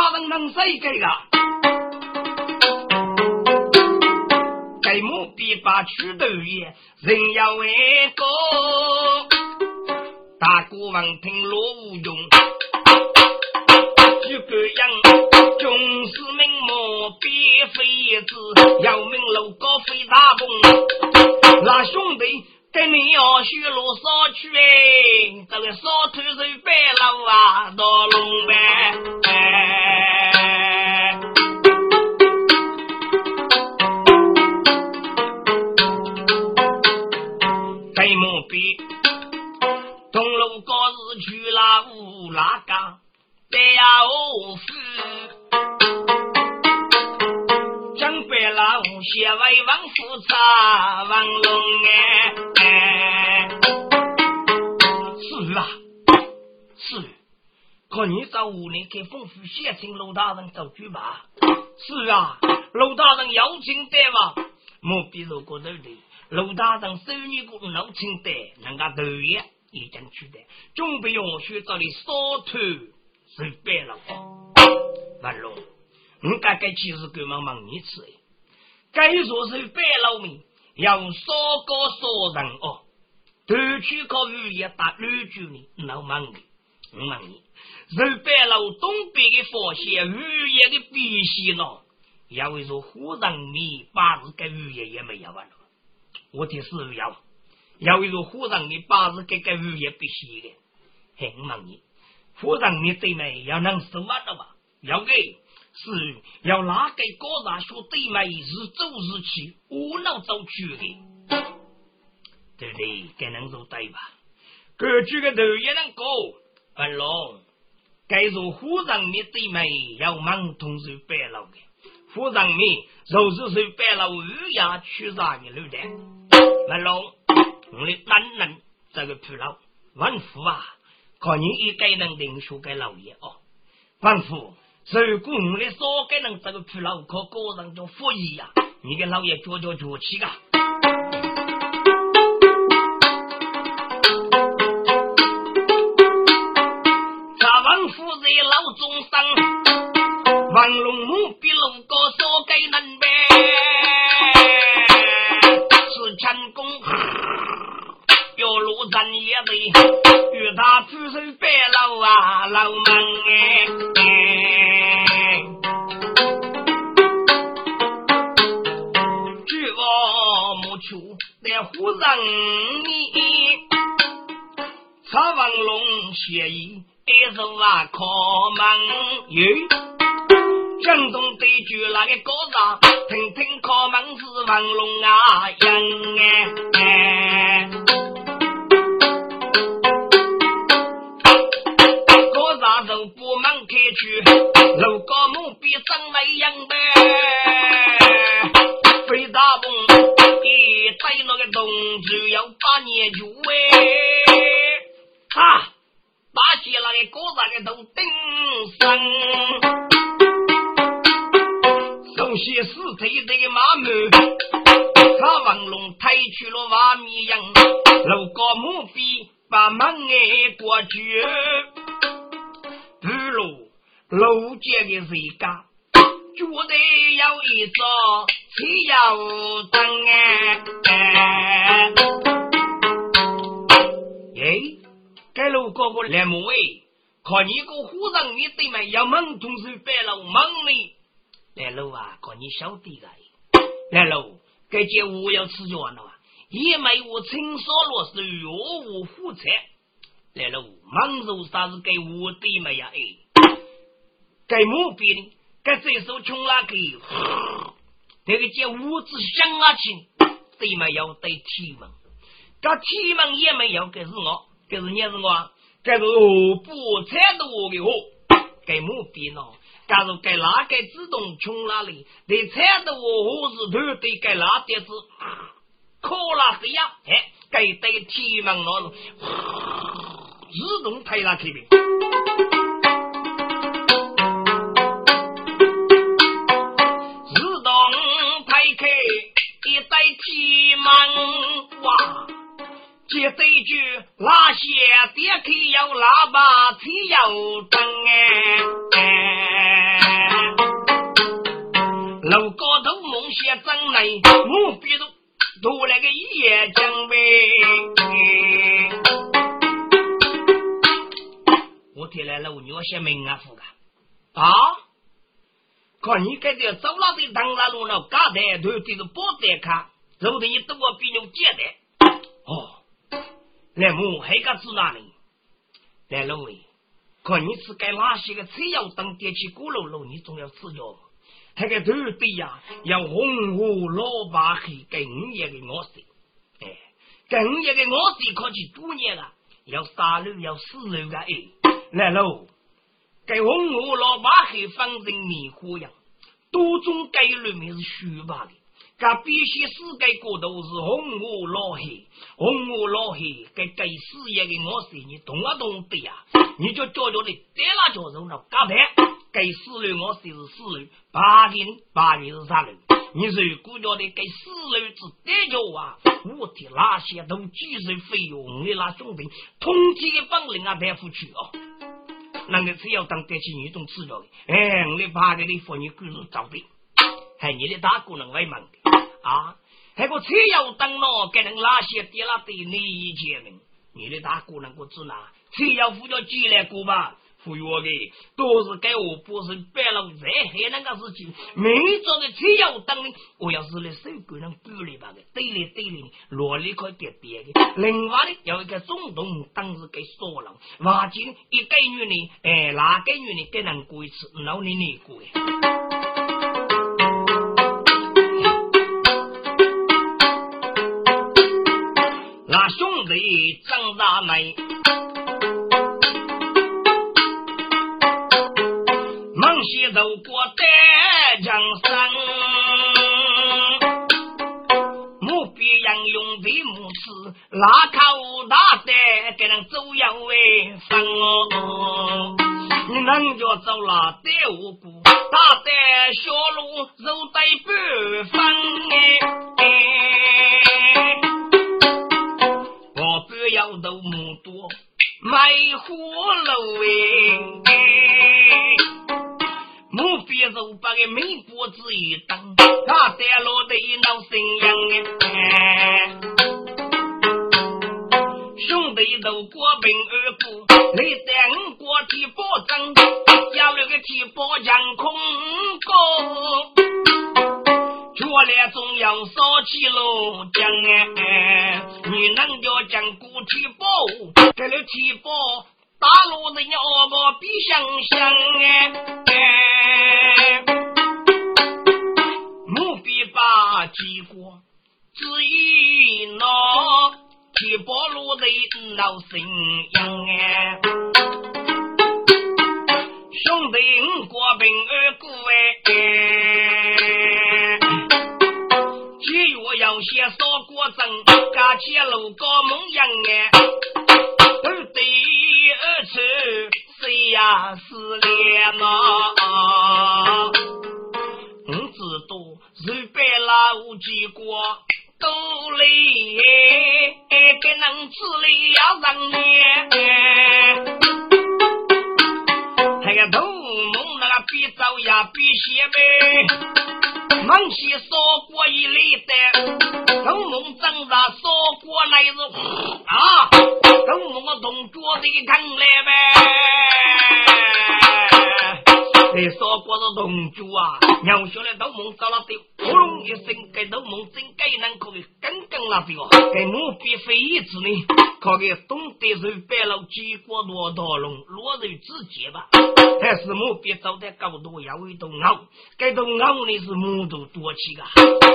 大人能谁给个？给母必把曲头也，人要为个。大国王听罗无用，诸葛亮军师名目别非子，要命楼高飞大风，那兄弟。跟你要修路少去哎，这个少头是白路啊，到龙门府，江北老写为王府查王龙哎。可你找屋里给丰富写请陆大人走去吧。是啊，陆大人邀请的嘛。莫比如果头的，陆大人收你个老请的，人家头也已经去的，准备用学到的烧头是白了。文龙，你该该其实给忙忙你吃，该说是白老命，要烧高烧人哦。头去靠雨也打绿句呢，老忙的，我问你。肉白老东北的佛县雨夜的必须呢，要为说湖人民八字跟雨夜也没有完了。我的是要，要为说湖人民八字跟跟雨夜必须的。嘿，我问你，湖人民对面要能什么的吧？要给是要哪个高大学对面日走日去，无脑走去的，对不对？该能做对吧？各举个头也能过，文龙。该说夫人面对面要忙通是白老的，夫人面若是是白老鱼牙去啥的路的，文龙，我的男人这个疲劳，文夫啊，看你应该能领受给老爷哦，文夫，如果我的少给人这个疲劳，可个人就福义呀，你给老爷脚脚脚气啊。王龙母比龙哥出来护人你，查王龙协议一手啊靠门哟。江中对句那个高上，听听靠门是王龙啊，应哎，高上走不门开去，楼高木比真没样的，飞大风，推那个洞就要把年住哎，啊，把起那个高上的都顶上。些死腿的马木，他王龙抬去了瓦米羊，路过墓碑把门挨过去，不如路街的谁家，绝对有一座汽油灯哎！耶，该路过个来木哎，看你个夫人，你对面要门同时摆了门里。来路啊，看你晓得个。来路，该件我要吃药了啊！也没我青烧罗是药物副菜。来路，忙着啥子给我的没呀？哎，该目标的，该这手穷拉给，那个叫物质香啊亲，对没有对提门，这提门也没有，该是我，该是你是我，该是我不菜的我给我，该目标呢？假如该哪个自动穷哪里，你猜的我何是头对该哪点子，可拉是呀？哎，该对提门那是 自动推拉去的，一代急忙哇，接对句拉些爹可有喇叭才要等哎。楼高头梦些真美，我比如读那个夜景呗。我提来老牛些命啊，富个啊。看你这条走了的当拉路了，刚才都对着包在看，走的一多比牛简单。哦，来母还个住哪里？来了喂，看你是该哪些个车要等点起鼓楼楼，你总要吃药。那个土地呀，要红火老八黑，给五爷的我死，哎，给五爷的我死可去多年了，要杀戮要死戮的哎，来喽，给红我老八黑放成迷糊样，多种概率面是虚吧的。噶必须世界国都是红我老黑，红我老黑，给给事业的我死你懂啊懂的呀？你就叫叫你得了叫肉了，嘎的。给死人我是死人，八斤八斤是啥人？你如果叫你给死人之代价啊，我替那些都几十费用，你那兄弟通缉的本领啊，带不去哦。那个只要当得起你种吃药的，哎，你八个的服你狗日找的，还你的大姑娘为忙的啊？还个车要等咯，给人拉些跌了的你一件呢，你的大姑娘我知哪？车要付叫几来过吧？服药的都是给我不是白了再黑那个事情，明早的车要等，我要是来手工人补了吧的，对了对了，罗里可点别的。另外呢，有一个总统当时给说了，话金一个女的，哎，哪个女的给人过一次，老年年过哎。那兄弟张大美。西走过丹江山，木笔杨用的木子，拉口大山给人走要为分哦。你能叫走了得无辜，大山小路走得半分哎。我不要都木多卖火炉哎。我别走把个美国子一当，他带落的一闹新样哎。兄弟都过平而过，你带我过提包证，加了个提包将空过，脚来总要烧起喽将哎，你能叫将过提包，给了提包。大路人要么比想想哎，目必把结果只一闹，提包路人闹心样哎，兄弟过平而过哎，节约要些少过正，加起路高梦样哎。都对儿子谁呀是连嘛？我知道日本老几个都来，给能治理要人呢。那个头蒙那个比早呀比些呗，忙些说过一类的，头蒙长大说过来是啊。等我们同桌的看来呗，你说过是同桌啊，娘下来都梦到了的，扑隆一声给都梦真该能可以刚刚那的哦，给我别非一子呢，可给东得是白了几国多道龙落入自己吧，还是我别走得高度要一头牛，该头牛呢是木头多起个，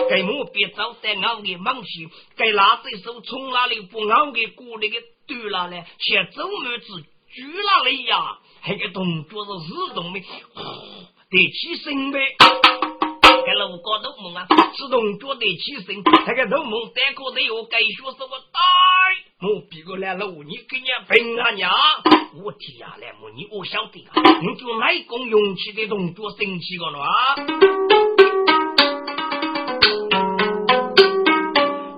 该我别走在牛的猛西，该拿这手从哪里不牛的过那个。对了嘞，像周妹子举了嘞呀，那个动作是自动的，得起身呗。给路高头梦啊，自动作得起身，那个头梦单口得有该说什么带，我比过来路，你给你平啊娘，我提下来么？你我晓得啊，你就哪种勇气的动作生气个了啊？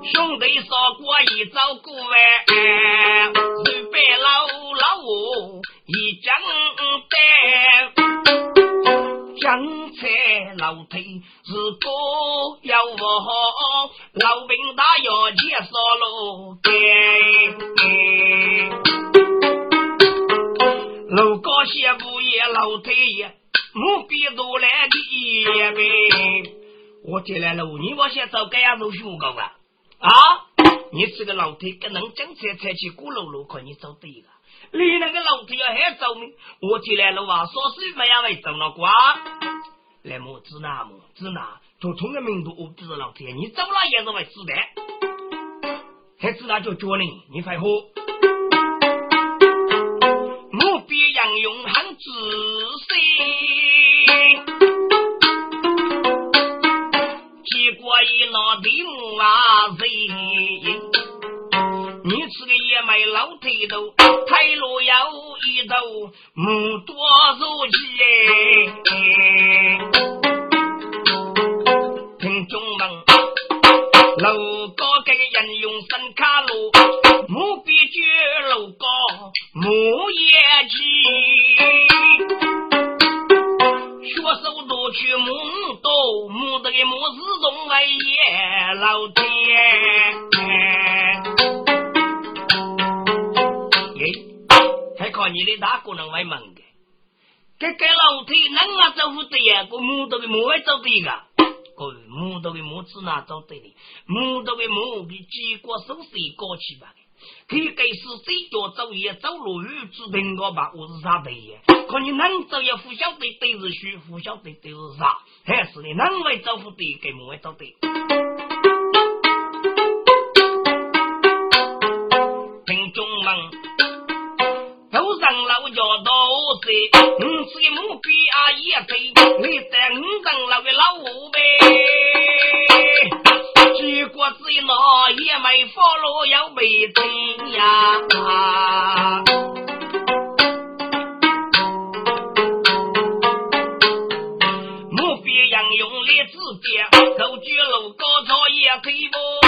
兄弟说过一早过完，踩楼梯，如果要我，老兵大要介绍路给。楼高些不也楼梯也，目标都来的呗。我进来了，你我先找这样路修高啊！啊，你这个楼梯跟能正踩踩起鼓楼楼，看你走对个。你那个楼梯要还走呢？我进来了哇，说是。没样会走了瓜。来么子那么子那，就从个名度我不是老天，你走了也是会死的。还知道就叫你，你快喝，我别杨勇很仔你吃个野麦老腿头，台路有一头木多如鸡。听众们，楼高给人用声卡路，木必绝楼高木业绩。学手多去木多，木的个木是中外野老天。你的大姑娘会问的，这个老腿能啊走不对呀？个木头的木会走对个，个木头的木子哪走对的？木头的木比几个手势高起吧可以给是谁脚走也走路与指平个吧？我是啥对呀？可你能走也不晓得对是虚，不晓得对是啥，还是你能会走不对，给木会走对。五十个木笔啊，也飞，你在五层楼的老五呗。结果子一拿也没发落要被追呀。木笔杨用来指点，楼居楼高照也可以不？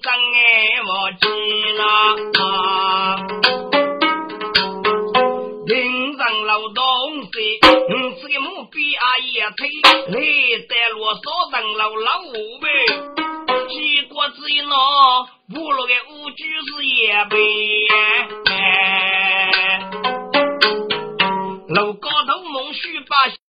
张哎，我记了。平常老东西，这个木笔阿姨推，来带罗少人老老五呗。结果只一拿，部落的五句是也呗。楼高头梦须把。